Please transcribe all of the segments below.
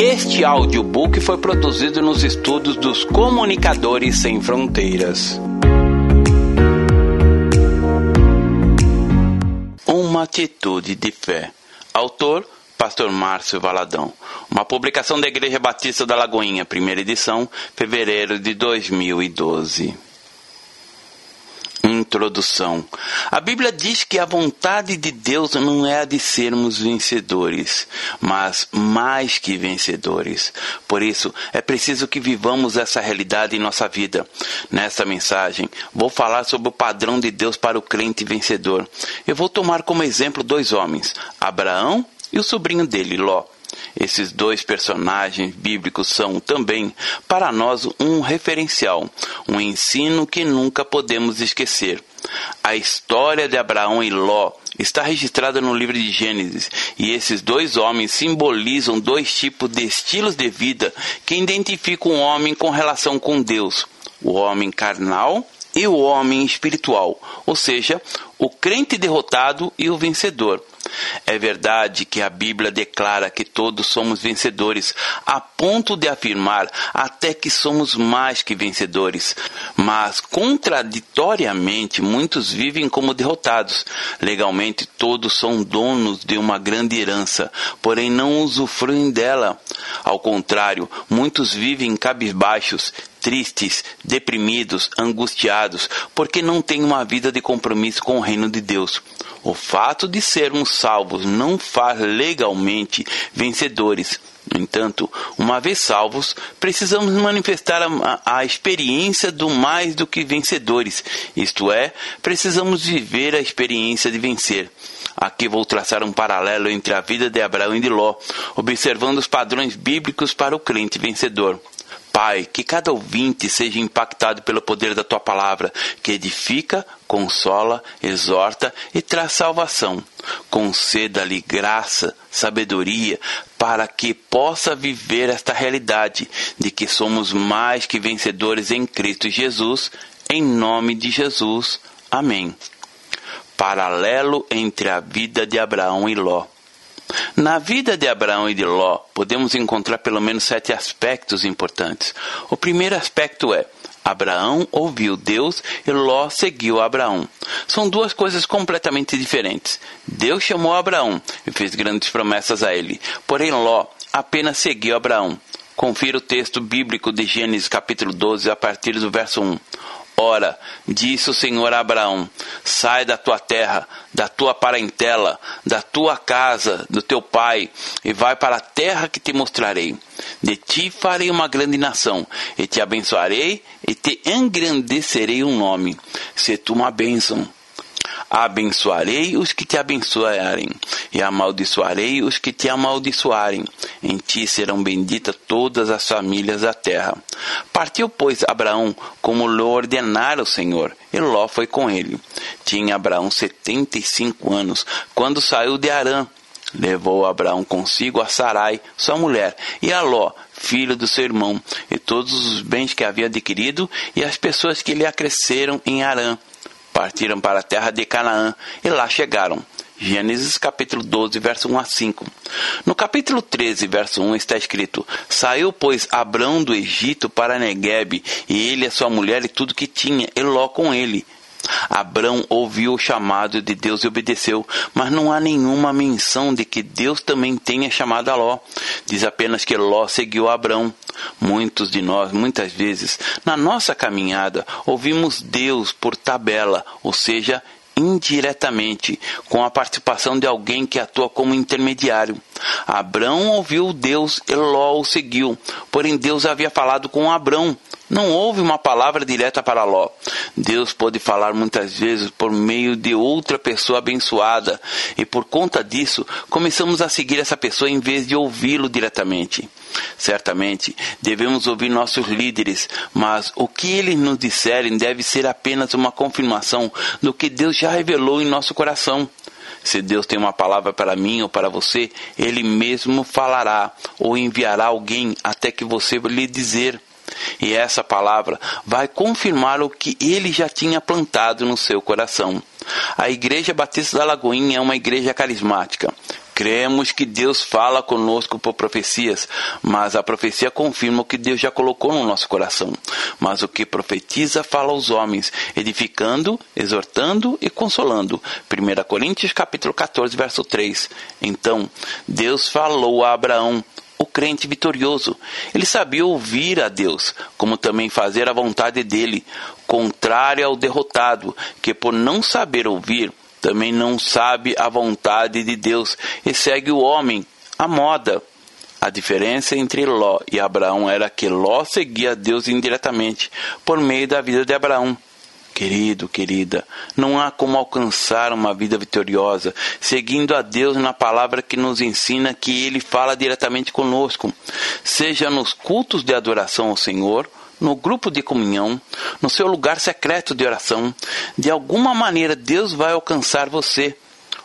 Este audiobook foi produzido nos estudos dos Comunicadores Sem Fronteiras. Uma atitude de fé. Autor Pastor Márcio Valadão. Uma publicação da Igreja Batista da Lagoinha, primeira edição, fevereiro de 2012. Introdução. A Bíblia diz que a vontade de Deus não é a de sermos vencedores, mas mais que vencedores. Por isso, é preciso que vivamos essa realidade em nossa vida. Nesta mensagem, vou falar sobre o padrão de Deus para o crente vencedor. Eu vou tomar como exemplo dois homens, Abraão e o sobrinho dele, Ló. Esses dois personagens bíblicos são também, para nós, um referencial, um ensino que nunca podemos esquecer. A história de Abraão e Ló está registrada no livro de Gênesis, e esses dois homens simbolizam dois tipos de estilos de vida que identificam um homem com relação com Deus: o homem carnal e o homem espiritual, ou seja, o crente derrotado e o vencedor. É verdade que a Bíblia declara que todos somos vencedores, a ponto de afirmar até que somos mais que vencedores. Mas, contraditoriamente, muitos vivem como derrotados. Legalmente, todos são donos de uma grande herança, porém não usufruem dela. Ao contrário, muitos vivem cabisbaixos, tristes, deprimidos, angustiados, porque não têm uma vida de compromisso com o reino de Deus. O fato de sermos salvos não faz legalmente vencedores. No entanto, uma vez salvos, precisamos manifestar a, a, experiência do mais do que vencedores, isto é, precisamos viver a experiência de vencer. Aqui vou traçar um paralelo entre a vida de Abraão e de Ló, observando os padrões bíblicos para o crente vencedor. Pai, que cada ouvinte seja impactado pelo poder da tua palavra, que edifica, consola, exorta e traz salvação. Conceda-lhe graça, sabedoria, para que possa viver esta realidade de que somos mais que vencedores em Cristo Jesus, em nome de Jesus. Amém. Paralelo entre a vida de Abraão e Ló. Na vida de Abraão e de Ló, podemos encontrar pelo menos sete aspectos importantes. O primeiro aspecto é: Abraão ouviu Deus e Ló seguiu Abraão. São duas coisas completamente diferentes. Deus chamou Abraão e fez grandes promessas a ele, porém Ló apenas seguiu Abraão. Confira o texto bíblico de Gênesis capítulo 12 a partir do verso 1. Ora, disse o Senhor a Abraão: Sai da tua terra, da tua parentela, da tua casa, do teu pai, e vai para a terra que te mostrarei. De ti farei uma grande nação, e te abençoarei, e te engrandecerei um nome. Se tu uma bênção. Abençoarei os que te abençoarem, e amaldiçoarei os que te amaldiçoarem. Em ti serão benditas todas as famílias da terra. Partiu, pois, Abraão, como lhe ordenara o Senhor, e Ló foi com ele. Tinha Abraão setenta e cinco anos, quando saiu de Arã. Levou Abraão consigo a Sarai, sua mulher, e a Ló, filho do seu irmão, e todos os bens que havia adquirido, e as pessoas que lhe acresceram em Arã partiram para a terra de Canaã e lá chegaram. Gênesis capítulo 12, verso 1 a 5. No capítulo 13, verso 1 está escrito: Saiu, pois, Abrão do Egito para Negueb, e ele, a sua mulher e tudo que tinha, e Ló com ele. Abrão ouviu o chamado de Deus e obedeceu, mas não há nenhuma menção de que Deus também tenha chamado a Ló. Diz apenas que Ló seguiu Abrão. Muitos de nós, muitas vezes, na nossa caminhada, ouvimos Deus por tabela, ou seja, indiretamente, com a participação de alguém que atua como intermediário. Abrão ouviu Deus e Ló o seguiu, porém Deus havia falado com Abrão. Não houve uma palavra direta para Ló. Deus pode falar muitas vezes por meio de outra pessoa abençoada, e por conta disso, começamos a seguir essa pessoa em vez de ouvi-lo diretamente. Certamente, devemos ouvir nossos líderes, mas o que eles nos disserem deve ser apenas uma confirmação do que Deus já revelou em nosso coração. Se Deus tem uma palavra para mim ou para você, Ele mesmo falará ou enviará alguém até que você lhe dizer. E essa palavra vai confirmar o que ele já tinha plantado no seu coração. A Igreja Batista da Lagoinha é uma igreja carismática Cremos que Deus fala conosco por profecias, mas a profecia confirma o que Deus já colocou no nosso coração. Mas o que profetiza fala aos homens, edificando, exortando e consolando. 1 Coríntios capítulo 14, verso 3. Então, Deus falou a Abraão, o crente vitorioso. Ele sabia ouvir a Deus, como também fazer a vontade dele, contrário ao derrotado, que por não saber ouvir, também não sabe a vontade de Deus e segue o homem, a moda. A diferença entre Ló e Abraão era que Ló seguia Deus indiretamente por meio da vida de Abraão. Querido, querida, não há como alcançar uma vida vitoriosa seguindo a Deus na palavra que nos ensina que Ele fala diretamente conosco, seja nos cultos de adoração ao Senhor, no grupo de comunhão, no seu lugar secreto de oração, de alguma maneira Deus vai alcançar você.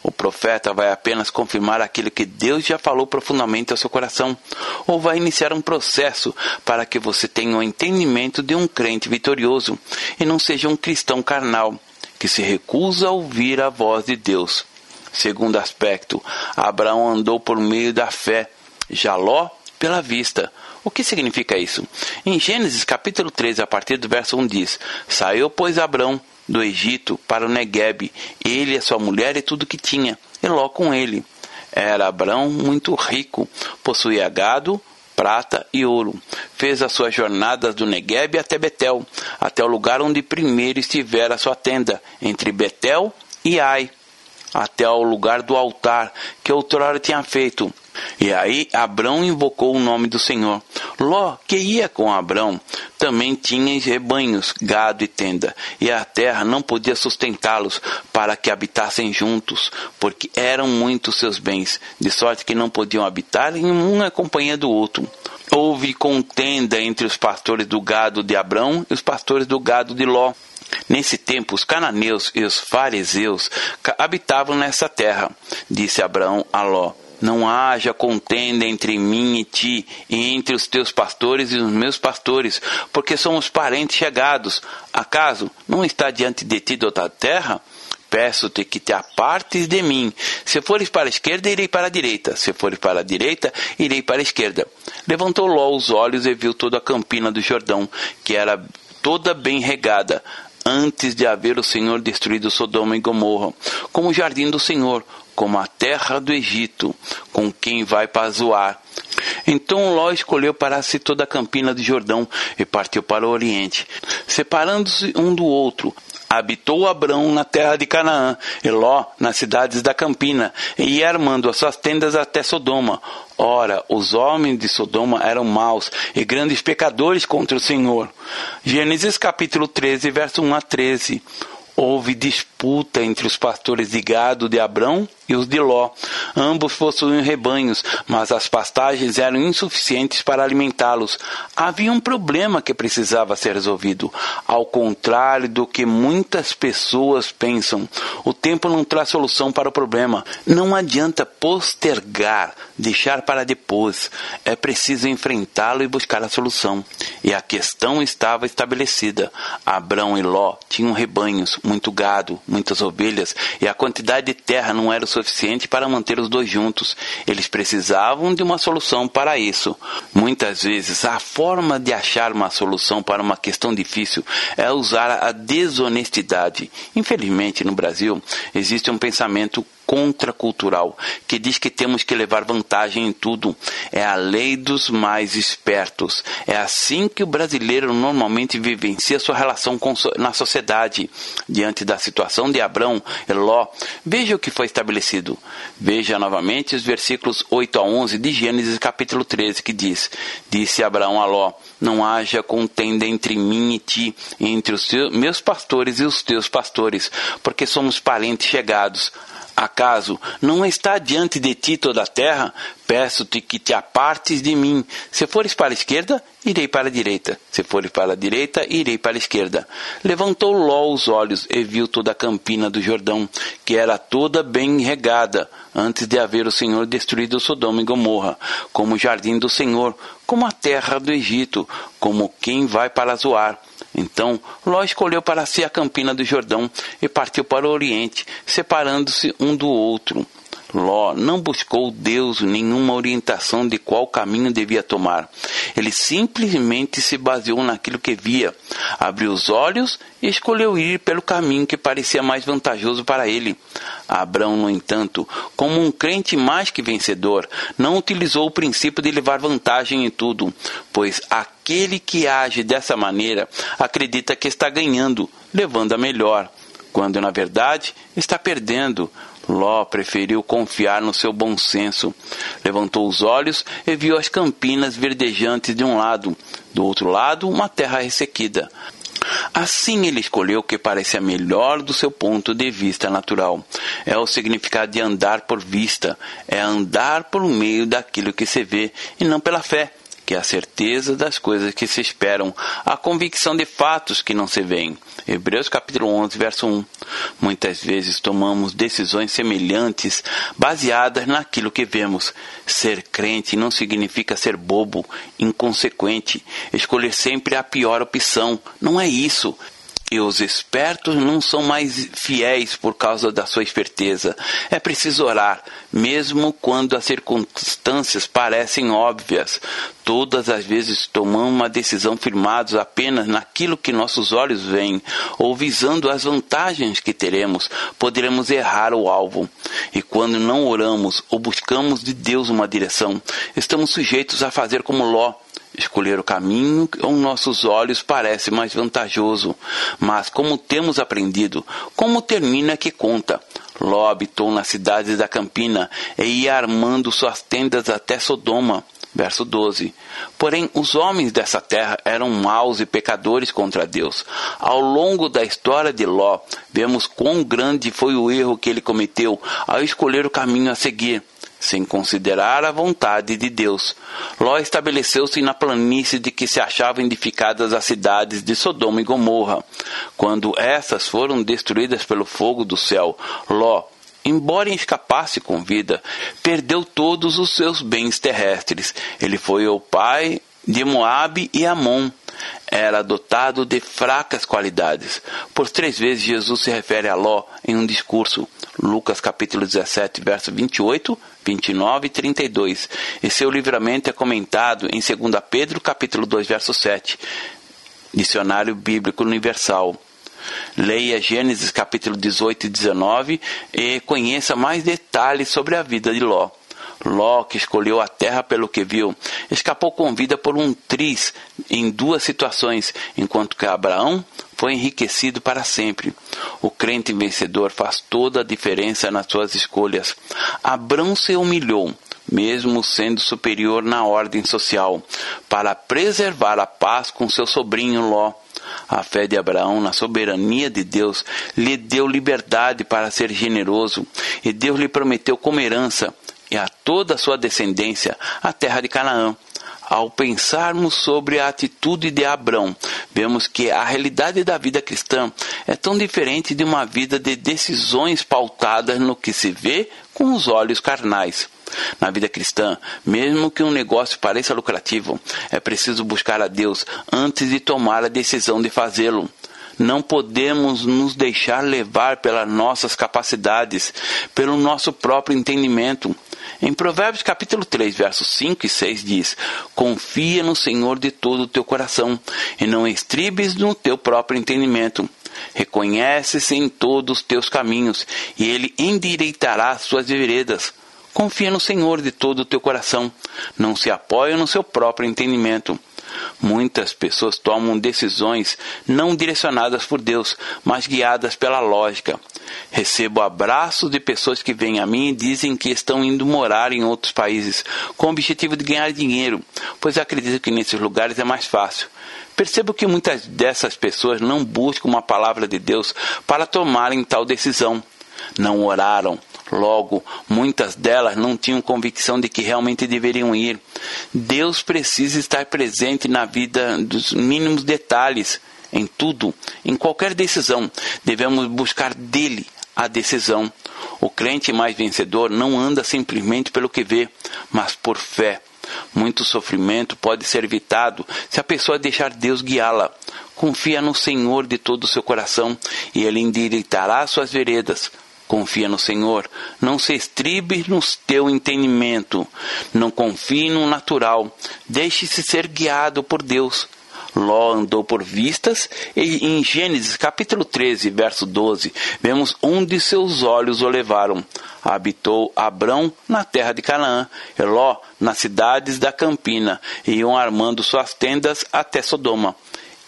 O profeta vai apenas confirmar aquilo que Deus já falou profundamente ao seu coração, ou vai iniciar um processo para que você tenha o um entendimento de um crente vitorioso e não seja um cristão carnal que se recusa a ouvir a voz de Deus. Segundo aspecto, Abraão andou por meio da fé, Jaló pela vista. O que significa isso? Em Gênesis capítulo 13, a partir do verso 1 diz: Saiu, pois, Abrão do Egito para o Negueb, ele, a sua mulher e tudo que tinha, e Ló com ele. Era Abrão muito rico, possuía gado, prata e ouro. Fez as suas jornadas do Negueb até Betel, até o lugar onde primeiro estivera a sua tenda, entre Betel e Ai, até o lugar do altar que outrora tinha feito. E aí Abrão invocou o nome do Senhor. Ló, que ia com Abrão, também tinha rebanhos, gado e tenda, e a terra não podia sustentá-los para que habitassem juntos, porque eram muitos seus bens, de sorte que não podiam habitar em uma companhia do outro. Houve contenda entre os pastores do gado de Abrão e os pastores do gado de Ló. Nesse tempo, os cananeus e os fariseus habitavam nessa terra. Disse Abraão a Ló: não haja contenda entre mim e ti, e entre os teus pastores e os meus pastores, porque somos parentes chegados. Acaso não está diante de ti toda a terra? Peço-te que te apartes de mim. Se fores para a esquerda, irei para a direita. Se fores para a direita, irei para a esquerda. Levantou Ló os olhos e viu toda a campina do Jordão, que era toda bem regada, antes de haver o Senhor destruído Sodoma e Gomorra, como o jardim do Senhor, como a terra do Egito, com quem vai para Zoar. Então Ló escolheu para si toda a campina de Jordão e partiu para o oriente, separando-se um do outro. Habitou Abrão na terra de Canaã, e Ló nas cidades da campina, e ia armando as suas tendas até Sodoma. Ora, os homens de Sodoma eram maus e grandes pecadores contra o Senhor. Gênesis capítulo 13, verso 1 a 13 houve disputa entre os pastores de gado de Abrão e os de Ló. Ambos possuíam rebanhos, mas as pastagens eram insuficientes para alimentá-los. Havia um problema que precisava ser resolvido. Ao contrário do que muitas pessoas pensam, o tempo não traz solução para o problema. Não adianta postergar, deixar para depois. É preciso enfrentá-lo e buscar a solução. E a questão estava estabelecida. Abrão e Ló tinham rebanhos, muito gado, muitas ovelhas, e a quantidade de terra não era suficiente para manter os dois juntos. Eles precisavam de uma solução para isso. Muitas vezes, a forma de achar uma solução para uma questão difícil é usar a desonestidade. Infelizmente, no Brasil, existe um pensamento contracultural, que diz que temos que levar vantagem em tudo. É a lei dos mais espertos. É assim que o brasileiro normalmente vivencia sua relação com, na sociedade. Diante da situação de Abrão e Ló, veja o que foi estabelecido. Veja novamente os versículos 8 a 11 de Gênesis capítulo 13, que diz: Disse Abraão a Ló: Não haja contenda entre mim e ti, entre os teus, meus pastores e os teus pastores, porque somos parentes chegados. Acaso não está diante de ti toda a terra? Peço-te que te apartes de mim. Se fores para a esquerda, irei para a direita. Se fores para a direita, irei para a esquerda. Levantou Ló os olhos e viu toda a campina do Jordão, que era toda bem regada, antes de haver o Senhor destruído Sodoma e Gomorra, como o jardim do Senhor, como a terra do Egito, como quem vai para Zoar. Então Ló escolheu para si a campina do Jordão e partiu para o oriente, separando-se um do outro. Ló não buscou Deus nenhuma orientação de qual caminho devia tomar. Ele simplesmente se baseou naquilo que via, abriu os olhos e escolheu ir pelo caminho que parecia mais vantajoso para ele. Abraão, no entanto, como um crente mais que vencedor, não utilizou o princípio de levar vantagem em tudo, pois aquele que age dessa maneira acredita que está ganhando, levando a melhor, quando na verdade está perdendo Ló preferiu confiar no seu bom senso. Levantou os olhos e viu as campinas verdejantes de um lado, do outro lado, uma terra ressequida. Assim ele escolheu o que parecia melhor do seu ponto de vista natural. É o significado de andar por vista, é andar por meio daquilo que se vê e não pela fé que é a certeza das coisas que se esperam, a convicção de fatos que não se veem. Hebreus capítulo 11, verso 1. Muitas vezes tomamos decisões semelhantes baseadas naquilo que vemos. Ser crente não significa ser bobo, inconsequente, escolher sempre a pior opção. Não é isso. E os espertos não são mais fiéis por causa da sua esperteza. É preciso orar, mesmo quando as circunstâncias parecem óbvias. Todas as vezes tomamos uma decisão firmados apenas naquilo que nossos olhos veem, ou visando as vantagens que teremos, poderemos errar o alvo. E quando não oramos ou buscamos de Deus uma direção, estamos sujeitos a fazer como Ló, escolher o caminho que aos nossos olhos parece mais vantajoso. Mas, como temos aprendido, como termina que conta. Ló habitou nas cidades da Campina e ia armando suas tendas até Sodoma. Verso 12. Porém, os homens dessa terra eram maus e pecadores contra Deus. Ao longo da história de Ló, vemos quão grande foi o erro que ele cometeu ao escolher o caminho a seguir sem considerar a vontade de Deus. Ló estabeleceu-se na planície de que se achavam edificadas as cidades de Sodoma e Gomorra. Quando essas foram destruídas pelo fogo do céu, Ló, embora escapasse com vida, perdeu todos os seus bens terrestres. Ele foi o pai de Moabe e Amon. Era dotado de fracas qualidades. Por três vezes Jesus se refere a Ló em um discurso. Lucas capítulo 17, verso 28, 29 e 32. E seu livramento é comentado em 2 Pedro capítulo 2, verso 7. Dicionário Bíblico Universal. Leia Gênesis capítulo 18 e 19 e conheça mais detalhes sobre a vida de Ló. Ló, que escolheu a terra pelo que viu, escapou com vida por um triz em duas situações, enquanto que Abraão foi enriquecido para sempre. O crente vencedor faz toda a diferença nas suas escolhas. Abraão se humilhou, mesmo sendo superior na ordem social, para preservar a paz com seu sobrinho Ló. A fé de Abraão na soberania de Deus lhe deu liberdade para ser generoso, e Deus lhe prometeu como herança e a toda a sua descendência a terra de Canaã. Ao pensarmos sobre a atitude de Abraão, vemos que a realidade da vida cristã é tão diferente de uma vida de decisões pautadas no que se vê com os olhos carnais. Na vida cristã, mesmo que um negócio pareça lucrativo, é preciso buscar a Deus antes de tomar a decisão de fazê-lo. Não podemos nos deixar levar pelas nossas capacidades, pelo nosso próprio entendimento. Em Provérbios capítulo 3, versos 5 e 6 diz: Confia no Senhor de todo o teu coração e não estribes no teu próprio entendimento. Reconhece-se em todos os teus caminhos e ele endireitará as suas veredas. Confia no Senhor de todo o teu coração. Não se apoia no seu próprio entendimento. Muitas pessoas tomam decisões não direcionadas por Deus, mas guiadas pela lógica. Recebo abraços de pessoas que vêm a mim e dizem que estão indo morar em outros países com o objetivo de ganhar dinheiro, pois acreditam que nesses lugares é mais fácil. Percebo que muitas dessas pessoas não buscam uma palavra de Deus para tomarem tal decisão. Não oraram, Logo, muitas delas não tinham convicção de que realmente deveriam ir. Deus precisa estar presente na vida dos mínimos detalhes, em tudo, em qualquer decisão. Devemos buscar dele a decisão. O crente mais vencedor não anda simplesmente pelo que vê, mas por fé. Muito sofrimento pode ser evitado se a pessoa deixar Deus guiá-la. Confia no Senhor de todo o seu coração e Ele endireitará suas veredas Confia no Senhor, não se estribe no teu entendimento, não confie no natural, deixe-se ser guiado por Deus. Ló andou por vistas, e em Gênesis capítulo 13, verso 12, vemos onde seus olhos o levaram. Habitou Abrão na terra de Canaã, e Ló nas cidades da Campina, e iam armando suas tendas até Sodoma.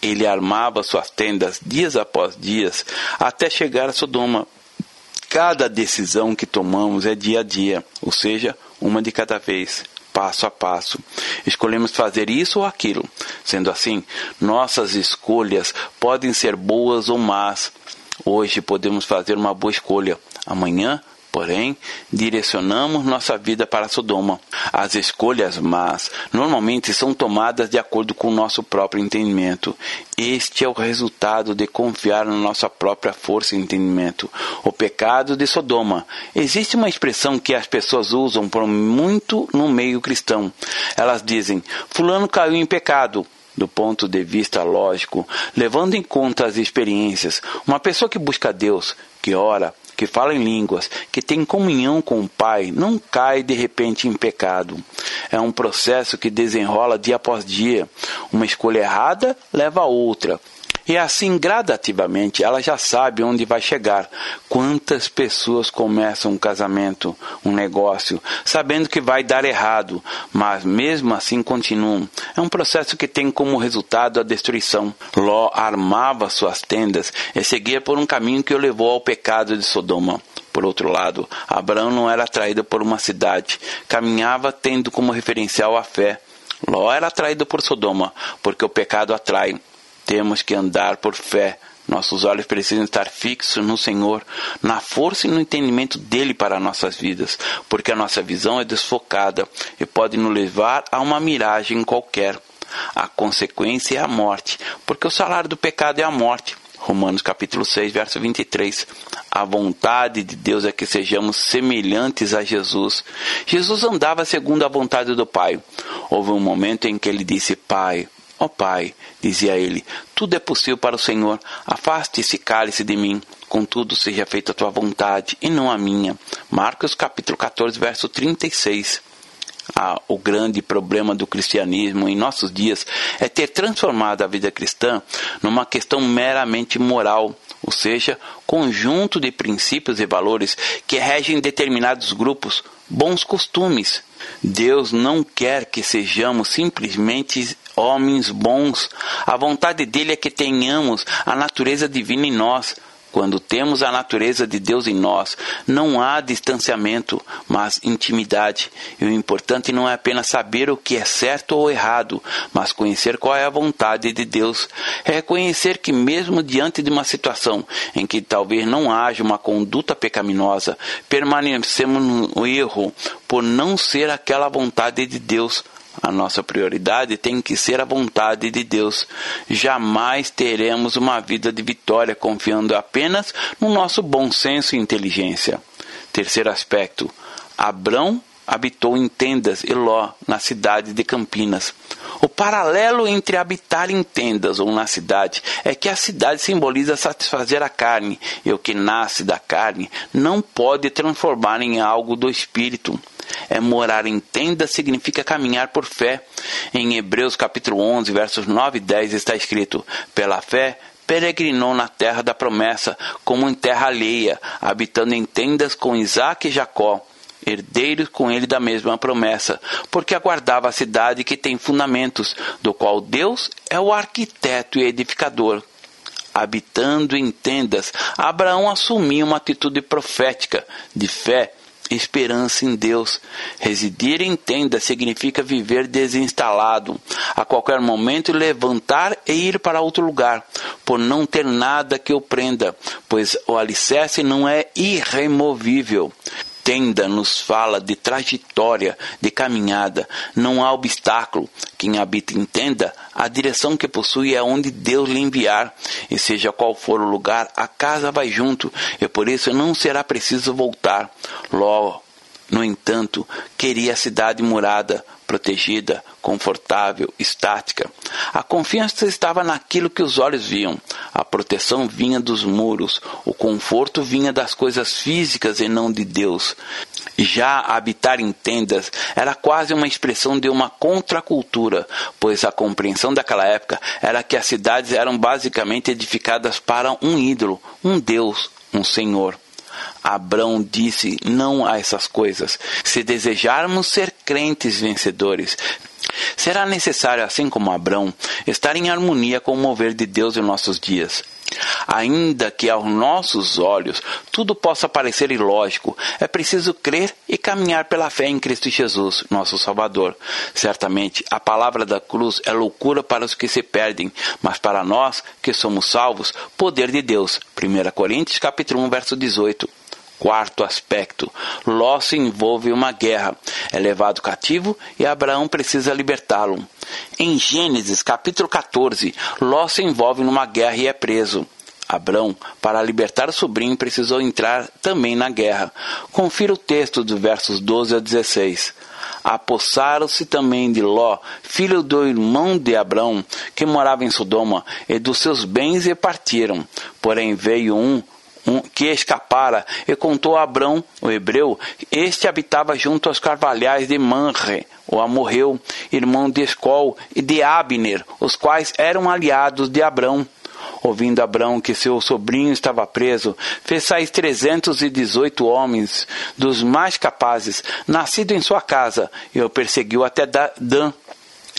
Ele armava suas tendas dias após dias, até chegar a Sodoma. Cada decisão que tomamos é dia a dia, ou seja, uma de cada vez passo a passo. Escolhemos fazer isso ou aquilo. Sendo assim, nossas escolhas podem ser boas ou más. Hoje podemos fazer uma boa escolha. Amanhã porém, direcionamos nossa vida para Sodoma. As escolhas más normalmente são tomadas de acordo com o nosso próprio entendimento. Este é o resultado de confiar na nossa própria força e entendimento. O pecado de Sodoma. Existe uma expressão que as pessoas usam por muito no meio cristão. Elas dizem: Fulano caiu em pecado do ponto de vista lógico, levando em conta as experiências. Uma pessoa que busca Deus, que ora, que fala em línguas, que tem comunhão com o Pai, não cai de repente em pecado. É um processo que desenrola dia após dia. Uma escolha errada leva a outra. E assim, gradativamente, ela já sabe onde vai chegar. Quantas pessoas começam um casamento, um negócio, sabendo que vai dar errado, mas mesmo assim continuam. É um processo que tem como resultado a destruição. Ló armava suas tendas e seguia por um caminho que o levou ao pecado de Sodoma. Por outro lado, Abraão não era atraído por uma cidade, caminhava tendo como referencial a fé. Ló era atraído por Sodoma, porque o pecado atrai. Temos que andar por fé. Nossos olhos precisam estar fixos no Senhor, na força e no entendimento dele para nossas vidas, porque a nossa visão é desfocada e pode nos levar a uma miragem qualquer. A consequência é a morte, porque o salário do pecado é a morte. Romanos capítulo 6, verso 23. A vontade de Deus é que sejamos semelhantes a Jesus. Jesus andava segundo a vontade do Pai. Houve um momento em que ele disse: Pai, Ó oh, Pai, dizia ele, tudo é possível para o Senhor, afaste esse cálice de mim, contudo seja feita a tua vontade e não a minha. Marcos capítulo 14, verso 36. Ah, o grande problema do cristianismo em nossos dias é ter transformado a vida cristã numa questão meramente moral, ou seja, conjunto de princípios e valores que regem determinados grupos, bons costumes. Deus não quer que sejamos simplesmente homens bons. A vontade dele é que tenhamos a natureza divina em nós. Quando temos a natureza de Deus em nós, não há distanciamento, mas intimidade. E o importante não é apenas saber o que é certo ou errado, mas conhecer qual é a vontade de Deus. É reconhecer que, mesmo diante de uma situação em que talvez não haja uma conduta pecaminosa, permanecemos no erro por não ser aquela vontade de Deus. A nossa prioridade tem que ser a vontade de Deus. Jamais teremos uma vida de vitória confiando apenas no nosso bom senso e inteligência. Terceiro aspecto: Abrão habitou em tendas e Ló na cidade de Campinas. O paralelo entre habitar em tendas ou na cidade é que a cidade simboliza satisfazer a carne, e o que nasce da carne não pode transformar em algo do espírito. É morar em tenda significa caminhar por fé. Em Hebreus capítulo 11, versos 9 e 10 está escrito: Pela fé peregrinou na terra da promessa, como em terra alheia, habitando em tendas com Isaac e Jacó, herdeiros com ele da mesma promessa, porque aguardava a cidade que tem fundamentos, do qual Deus é o arquiteto e edificador. Habitando em tendas, Abraão assumiu uma atitude profética de fé esperança em Deus. Residir em tenda significa viver desinstalado, a qualquer momento levantar e ir para outro lugar, por não ter nada que o prenda, pois o alicerce não é irremovível tenda nos fala de trajetória, de caminhada. Não há obstáculo. Quem habita em tenda, a direção que possui é onde Deus lhe enviar. E seja qual for o lugar, a casa vai junto. E por isso não será preciso voltar. Logo, no entanto, queria a cidade murada, protegida, confortável, estática. A confiança estava naquilo que os olhos viam. A proteção vinha dos muros, o conforto vinha das coisas físicas e não de Deus. Já habitar em tendas era quase uma expressão de uma contracultura, pois a compreensão daquela época era que as cidades eram basicamente edificadas para um ídolo, um Deus, um Senhor. Abrão disse não a essas coisas. Se desejarmos ser crentes vencedores, será necessário, assim como Abrão, estar em harmonia com o mover de Deus em nossos dias. Ainda que aos nossos olhos tudo possa parecer ilógico, é preciso crer e caminhar pela fé em Cristo Jesus, nosso Salvador. Certamente, a palavra da cruz é loucura para os que se perdem, mas para nós que somos salvos, poder de Deus. 1 Coríntios capítulo 1, verso 18. Quarto aspecto: Ló se envolve em uma guerra, é levado cativo e Abraão precisa libertá-lo. Em Gênesis capítulo 14, Ló se envolve numa guerra e é preso. Abrão, para libertar o sobrinho, precisou entrar também na guerra. Confira o texto dos versos 12 a 16. Apossaram-se também de Ló, filho do irmão de Abrão, que morava em Sodoma, e dos seus bens e partiram. Porém veio um que escapara, e contou a Abrão, o hebreu, este habitava junto aos carvalhais de Manre, o amorreu, irmão de Escol e de Abner, os quais eram aliados de Abrão. Ouvindo Abrão que seu sobrinho estava preso, fez sair trezentos e dezoito homens, dos mais capazes, nascido em sua casa, e o perseguiu até Dan,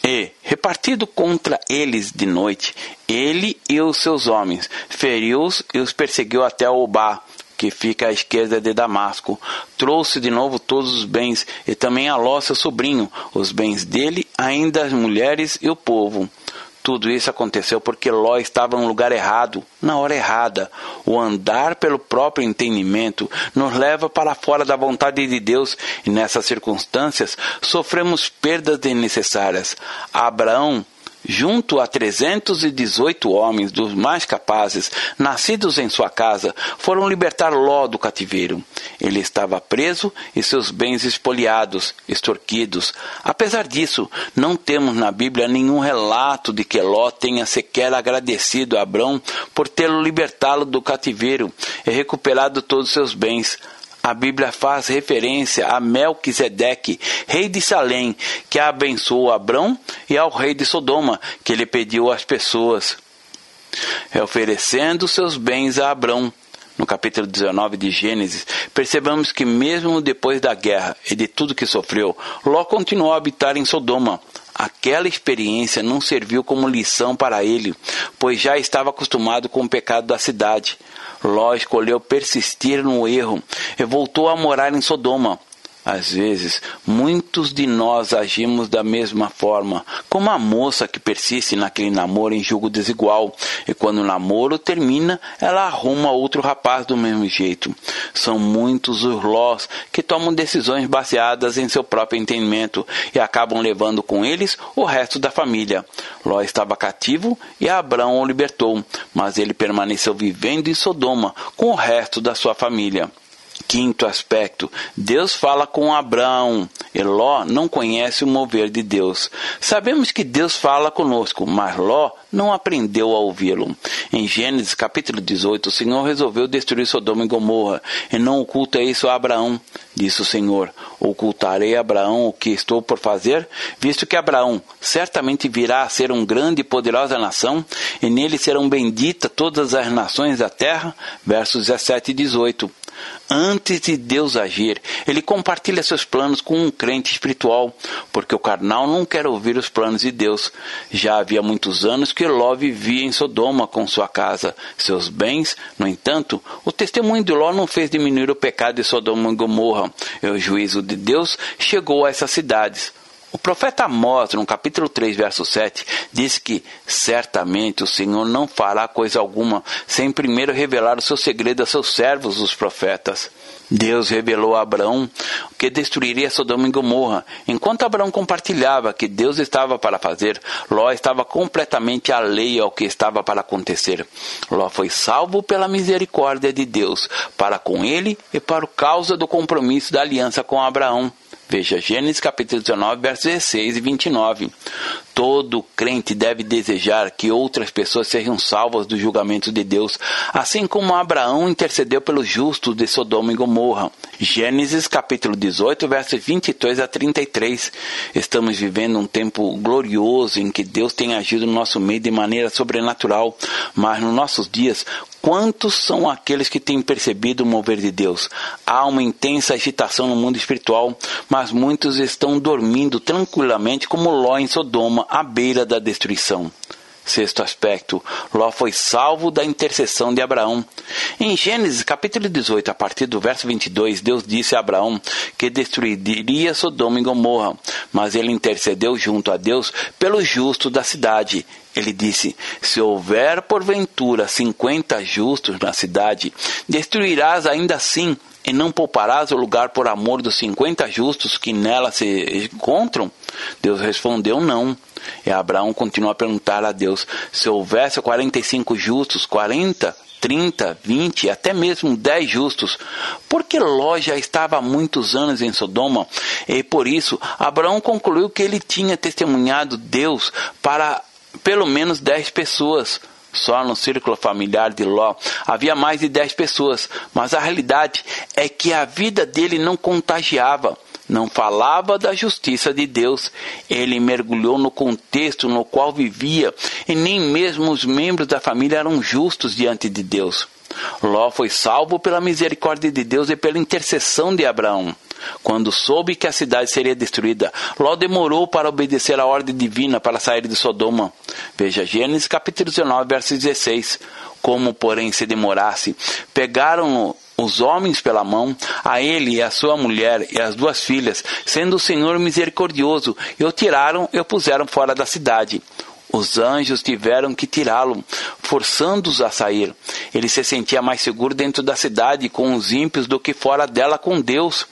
e, repartido contra eles de noite, ele e os seus homens, feriu-os e os perseguiu até Obá, que fica à esquerda de Damasco. Trouxe de novo todos os bens, e também a Ló, seu sobrinho, os bens dele, ainda as mulheres e o povo. Tudo isso aconteceu porque Ló estava no lugar errado, na hora errada. O andar pelo próprio entendimento nos leva para fora da vontade de Deus e nessas circunstâncias sofremos perdas desnecessárias. Abraão junto a 318 homens dos mais capazes, nascidos em sua casa, foram libertar Ló do cativeiro. Ele estava preso e seus bens espoliados, extorquidos. Apesar disso, não temos na Bíblia nenhum relato de que Ló tenha sequer agradecido a Abrão por tê-lo libertá-lo do cativeiro e recuperado todos seus bens a Bíblia faz referência a Melquisedeque, rei de Salém, que abençoou Abrão, e ao rei de Sodoma, que lhe pediu as pessoas, oferecendo seus bens a Abrão. No capítulo 19 de Gênesis, percebamos que, mesmo depois da guerra e de tudo que sofreu, Ló continuou a habitar em Sodoma. Aquela experiência não serviu como lição para ele, pois já estava acostumado com o pecado da cidade. Ló escolheu persistir no erro e voltou a morar em Sodoma. Às vezes, muitos de nós agimos da mesma forma, como a moça que persiste naquele namoro em julgo desigual, e quando o namoro termina, ela arruma outro rapaz do mesmo jeito. São muitos os lós que tomam decisões baseadas em seu próprio entendimento e acabam levando com eles o resto da família. Ló estava cativo e Abraão o libertou, mas ele permaneceu vivendo em Sodoma com o resto da sua família. Quinto aspecto: Deus fala com Abraão. E Ló não conhece o mover de Deus. Sabemos que Deus fala conosco, mas Ló não aprendeu a ouvi-lo. Em Gênesis capítulo 18, o Senhor resolveu destruir Sodoma e Gomorra, e não oculta isso a Abraão. Disse o Senhor: Ocultarei a Abraão o que estou por fazer, visto que Abraão certamente virá a ser uma grande e poderosa nação, e nele serão benditas todas as nações da terra. Versos 17 e 18. Antes de Deus agir, ele compartilha seus planos com um crente espiritual, porque o carnal não quer ouvir os planos de Deus. Já havia muitos anos que Ló vivia em Sodoma com sua casa, seus bens. No entanto, o testemunho de Ló não fez diminuir o pecado de Sodoma e Gomorra, e o juízo de Deus chegou a essas cidades. O profeta Amós, no capítulo 3, verso 7, diz que certamente o Senhor não fará coisa alguma sem primeiro revelar o seu segredo a seus servos, os profetas. Deus revelou a Abraão que destruiria Sodoma e Gomorra. Enquanto Abraão compartilhava que Deus estava para fazer, Ló estava completamente alheio ao que estava para acontecer. Ló foi salvo pela misericórdia de Deus, para com ele e para causa do compromisso da aliança com Abraão. Veja Gênesis capítulo 19, versos 16 e 29. Todo crente deve desejar que outras pessoas sejam salvas do julgamento de Deus, assim como Abraão intercedeu pelos justos de Sodoma e Gomorra. Gênesis capítulo 18, versos 22 a 33. Estamos vivendo um tempo glorioso em que Deus tem agido no nosso meio de maneira sobrenatural, mas nos nossos dias Quantos são aqueles que têm percebido o mover de Deus? Há uma intensa agitação no mundo espiritual, mas muitos estão dormindo tranquilamente como Ló em Sodoma, à beira da destruição. Sexto aspecto, Ló foi salvo da intercessão de Abraão. Em Gênesis capítulo 18, a partir do verso 22, Deus disse a Abraão que destruiria Sodoma e Gomorra, mas ele intercedeu junto a Deus pelo justo da cidade. Ele disse: Se houver porventura cinquenta justos na cidade, destruirás ainda assim e não pouparás o lugar por amor dos cinquenta justos que nela se encontram? Deus respondeu: Não. E Abraão continua a perguntar a Deus: se houvesse 45 justos, 40, 30, 20, até mesmo 10 justos, porque Ló já estava há muitos anos em Sodoma, e por isso Abraão concluiu que ele tinha testemunhado Deus para pelo menos 10 pessoas. Só no círculo familiar de Ló havia mais de 10 pessoas, mas a realidade é que a vida dele não contagiava não falava da justiça de Deus. Ele mergulhou no contexto no qual vivia e nem mesmo os membros da família eram justos diante de Deus. Ló foi salvo pela misericórdia de Deus e pela intercessão de Abraão. Quando soube que a cidade seria destruída, Ló demorou para obedecer à ordem divina para sair de Sodoma. Veja Gênesis capítulo 19, verso 16. Como, porém, se demorasse, pegaram-no os homens pela mão, a ele e a sua mulher e as duas filhas, sendo o Senhor misericordioso, e o tiraram e o puseram fora da cidade. Os anjos tiveram que tirá-lo, forçando-os a sair. Ele se sentia mais seguro dentro da cidade com os ímpios do que fora dela com Deus.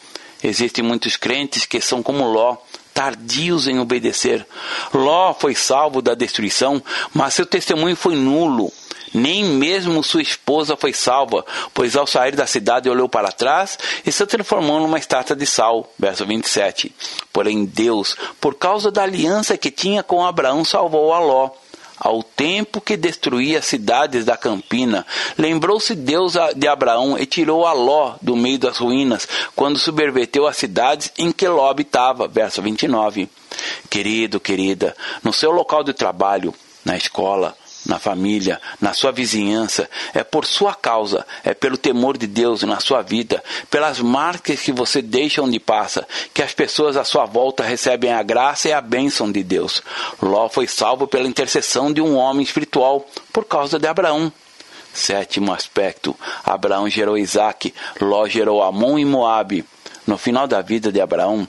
Existem muitos crentes que são como Ló, tardios em obedecer. Ló foi salvo da destruição, mas seu testemunho foi nulo. Nem mesmo sua esposa foi salva, pois ao sair da cidade olhou para trás e se transformou numa estátua de sal. Verso 27. Porém, Deus, por causa da aliança que tinha com Abraão, salvou a Ló ao tempo que destruía as cidades da campina, lembrou-se Deus de Abraão e tirou a Ló do meio das ruínas, quando subverteu as cidades em que Ló habitava. Verso 29. Querido, querida, no seu local de trabalho, na escola, na família, na sua vizinhança, é por sua causa, é pelo temor de Deus na sua vida, pelas marcas que você deixa onde passa, que as pessoas à sua volta recebem a graça e a bênção de Deus. Ló foi salvo pela intercessão de um homem espiritual por causa de Abraão. Sétimo aspecto: Abraão gerou Isaac, Ló gerou Amon e Moabe. No final da vida de Abraão,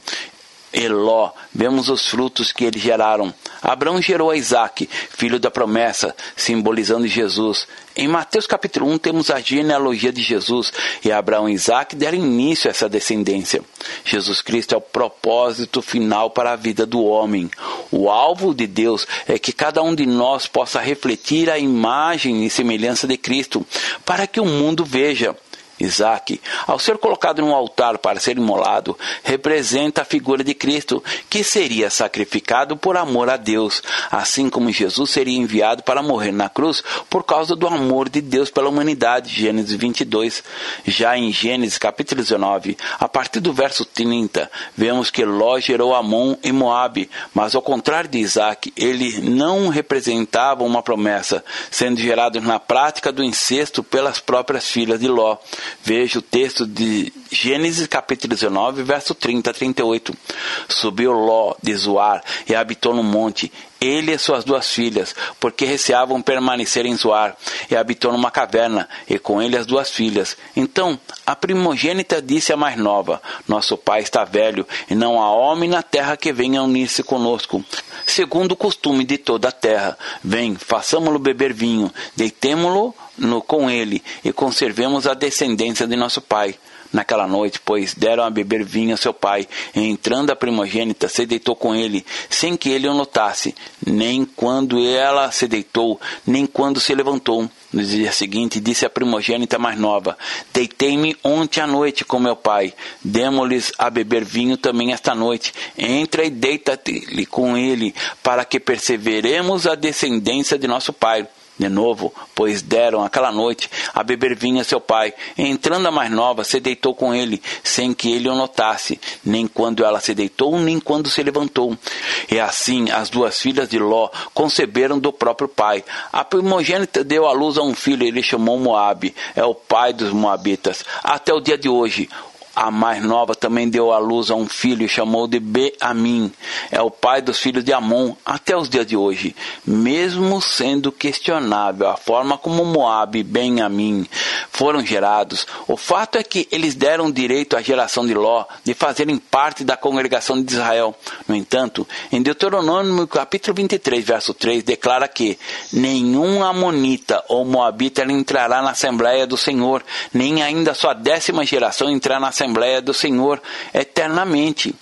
Eló, vemos os frutos que eles geraram. Abraão gerou a Isaac, filho da promessa, simbolizando Jesus. Em Mateus capítulo 1 temos a genealogia de Jesus e Abraão e Isaac deram início a essa descendência. Jesus Cristo é o propósito final para a vida do homem. O alvo de Deus é que cada um de nós possa refletir a imagem e semelhança de Cristo, para que o mundo veja Isaac, ao ser colocado num altar para ser imolado, representa a figura de Cristo, que seria sacrificado por amor a Deus, assim como Jesus seria enviado para morrer na cruz por causa do amor de Deus pela humanidade. Gênesis 22. Já em Gênesis capítulo 19, a partir do verso 30, vemos que Ló gerou Amon e Moabe, mas ao contrário de Isaac, ele não representava uma promessa, sendo gerado na prática do incesto pelas próprias filhas de Ló. Veja o texto de Gênesis capítulo 19, verso 30 a 38. Subiu Ló de Zoar e habitou no monte, ele e suas duas filhas, porque receavam permanecer em Zoar, e habitou numa caverna, e com ele as duas filhas. Então a primogênita disse à mais nova: Nosso pai está velho, e não há homem na terra que venha unir-se conosco. Segundo o costume de toda a terra, vem, façamo-lo beber vinho, deitemo-lo com ele, e conservemos a descendência de nosso pai. naquela noite, pois deram a beber vinho a seu pai. E entrando a primogênita, se deitou com ele, sem que ele o notasse, nem quando ela se deitou, nem quando se levantou. No dia seguinte, disse a primogênita mais nova: Deitei-me ontem à noite com meu pai. Demos-lhes a beber vinho também esta noite. Entra e deita-te com ele, para que perseveremos a descendência de nosso pai de novo, pois deram aquela noite a beber vinho a seu pai. Entrando a mais nova, se deitou com ele, sem que ele o notasse, nem quando ela se deitou, nem quando se levantou. E assim as duas filhas de Ló conceberam do próprio pai. A primogênita deu à luz a um filho, ele chamou Moabe, é o pai dos moabitas. Até o dia de hoje, a mais nova também deu à luz a um filho e chamou de Be-Amim. É o pai dos filhos de Amon até os dias de hoje. Mesmo sendo questionável a forma como Moab e Ben-Amim foram gerados, o fato é que eles deram direito à geração de Ló de fazerem parte da congregação de Israel. No entanto, em Deuteronômio capítulo 23, verso 3, declara que nenhum amonita ou moabita entrará na Assembleia do Senhor, nem ainda sua décima geração entrará na Assembleia Assembleia do Senhor eternamente.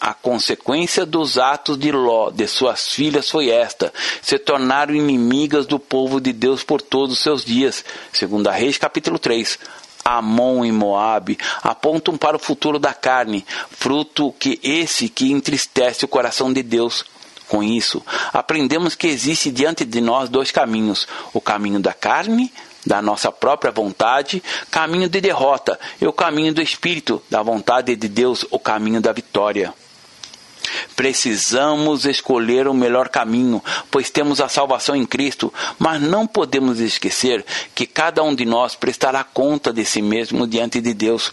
A consequência dos atos de Ló, de suas filhas, foi esta: se tornaram inimigas do povo de Deus por todos os seus dias. Segundo a Reis, capítulo 3. Amon e Moabe apontam para o futuro da carne, fruto que esse que entristece o coração de Deus. Com isso, aprendemos que existe diante de nós dois caminhos: o caminho da carne da nossa própria vontade, caminho de derrota, e o caminho do Espírito, da vontade de Deus, o caminho da vitória. Precisamos escolher o melhor caminho, pois temos a salvação em Cristo, mas não podemos esquecer que cada um de nós prestará conta de si mesmo diante de Deus.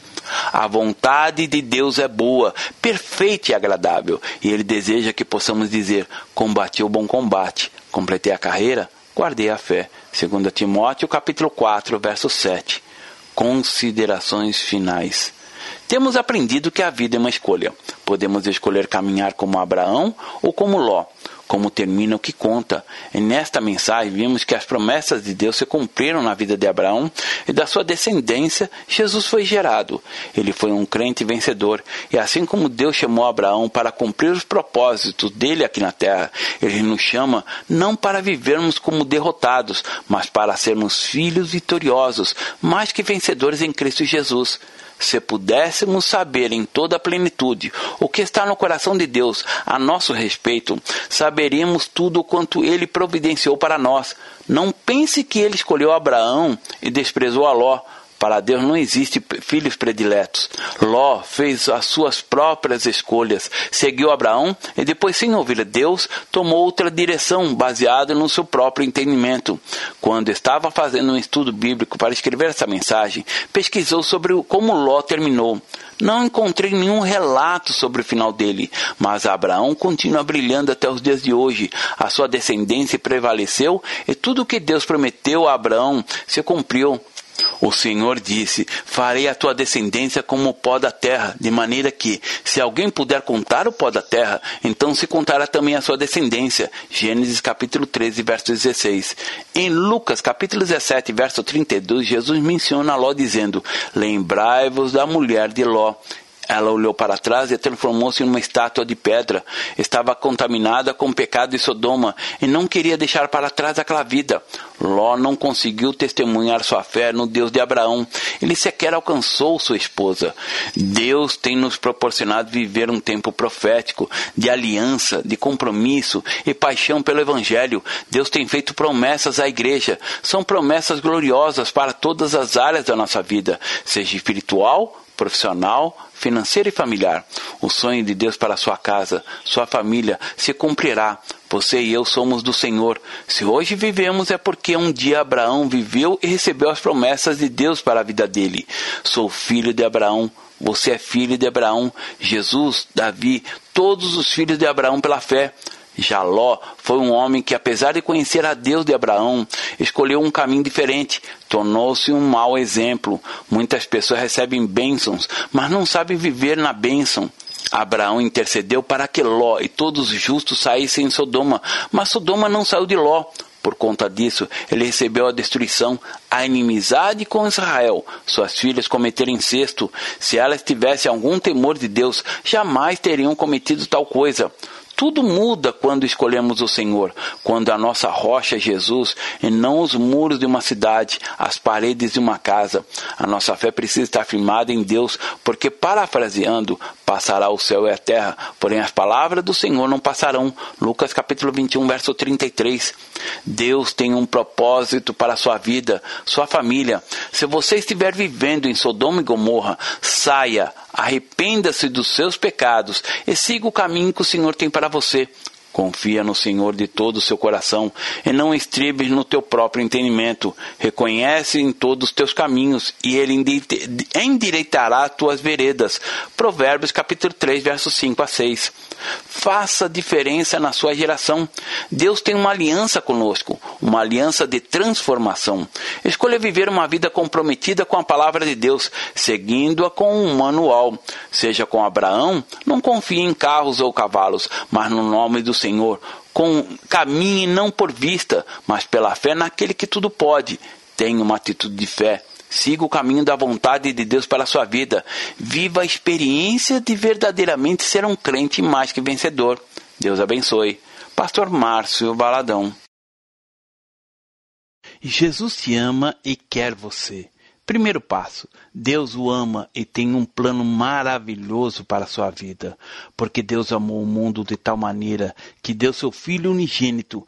A vontade de Deus é boa, perfeita e agradável, e Ele deseja que possamos dizer: Combati o bom combate, completei a carreira, guardei a fé. 2 Timóteo capítulo 4, verso 7. Considerações finais. Temos aprendido que a vida é uma escolha. Podemos escolher caminhar como Abraão ou como Ló como termina o que conta. E nesta mensagem vimos que as promessas de Deus se cumpriram na vida de Abraão e da sua descendência Jesus foi gerado. Ele foi um crente vencedor e assim como Deus chamou Abraão para cumprir os propósitos dele aqui na terra, ele nos chama não para vivermos como derrotados, mas para sermos filhos vitoriosos, mais que vencedores em Cristo Jesus. Se pudéssemos saber em toda a plenitude o que está no coração de Deus a nosso respeito, saberíamos tudo quanto ele providenciou para nós. Não pense que ele escolheu Abraão e desprezou a Ló para Deus não existe filhos prediletos. Ló fez as suas próprias escolhas, seguiu Abraão e depois, sem ouvir Deus, tomou outra direção baseada no seu próprio entendimento. Quando estava fazendo um estudo bíblico para escrever essa mensagem, pesquisou sobre como Ló terminou. Não encontrei nenhum relato sobre o final dele, mas Abraão continua brilhando até os dias de hoje. A sua descendência prevaleceu e tudo o que Deus prometeu a Abraão se cumpriu. O Senhor disse: Farei a tua descendência como o pó da terra, de maneira que, se alguém puder contar o pó da terra, então se contará também a sua descendência. Gênesis capítulo 13, verso 16. Em Lucas capítulo 17, verso 32, Jesus menciona Ló dizendo: Lembrai-vos da mulher de Ló ela olhou para trás e transformou-se em uma estátua de pedra. Estava contaminada com o pecado de Sodoma e não queria deixar para trás aquela vida. Ló não conseguiu testemunhar sua fé no Deus de Abraão. Ele sequer alcançou sua esposa. Deus tem nos proporcionado viver um tempo profético, de aliança, de compromisso e paixão pelo Evangelho. Deus tem feito promessas à igreja. São promessas gloriosas para todas as áreas da nossa vida, seja espiritual, profissional, financeira e familiar. O sonho de Deus para sua casa, sua família, se cumprirá. Você e eu somos do Senhor. Se hoje vivemos é porque um dia Abraão viveu e recebeu as promessas de Deus para a vida dele. Sou filho de Abraão. Você é filho de Abraão. Jesus, Davi, todos os filhos de Abraão pela fé. Jaló foi um homem que, apesar de conhecer a Deus de Abraão, escolheu um caminho diferente, tornou-se um mau exemplo. Muitas pessoas recebem bênçãos, mas não sabem viver na bênção. Abraão intercedeu para que Ló e todos os justos saíssem em Sodoma, mas Sodoma não saiu de Ló. Por conta disso, ele recebeu a destruição, a inimizade com Israel. Suas filhas cometeram incesto. Se elas tivessem algum temor de Deus, jamais teriam cometido tal coisa. Tudo muda quando escolhemos o Senhor, quando a nossa rocha é Jesus e não os muros de uma cidade, as paredes de uma casa. A nossa fé precisa estar firmada em Deus, porque, parafraseando, passará o céu e a terra, porém as palavras do Senhor não passarão. Lucas capítulo 21, verso 33. Deus tem um propósito para a sua vida, sua família. Se você estiver vivendo em Sodoma e Gomorra, saia, Arrependa-se dos seus pecados e siga o caminho que o Senhor tem para você. Confia no Senhor de todo o seu coração e não estribes no teu próprio entendimento. Reconhece em todos os teus caminhos e ele endireitará as tuas veredas. Provérbios capítulo 3, versos 5 a 6. Faça diferença na sua geração. Deus tem uma aliança conosco, uma aliança de transformação. Escolha viver uma vida comprometida com a palavra de Deus, seguindo-a com um manual. Seja com Abraão, não confie em carros ou cavalos, mas no nome do Senhor. Com caminhe não por vista, mas pela fé naquele que tudo pode. Tenha uma atitude de fé. Siga o caminho da vontade de Deus para a sua vida. Viva a experiência de verdadeiramente ser um crente mais que vencedor. Deus abençoe. Pastor Márcio Valadão. Jesus te ama e quer você. Primeiro passo: Deus o ama e tem um plano maravilhoso para a sua vida, porque Deus amou o mundo de tal maneira que deu seu Filho unigênito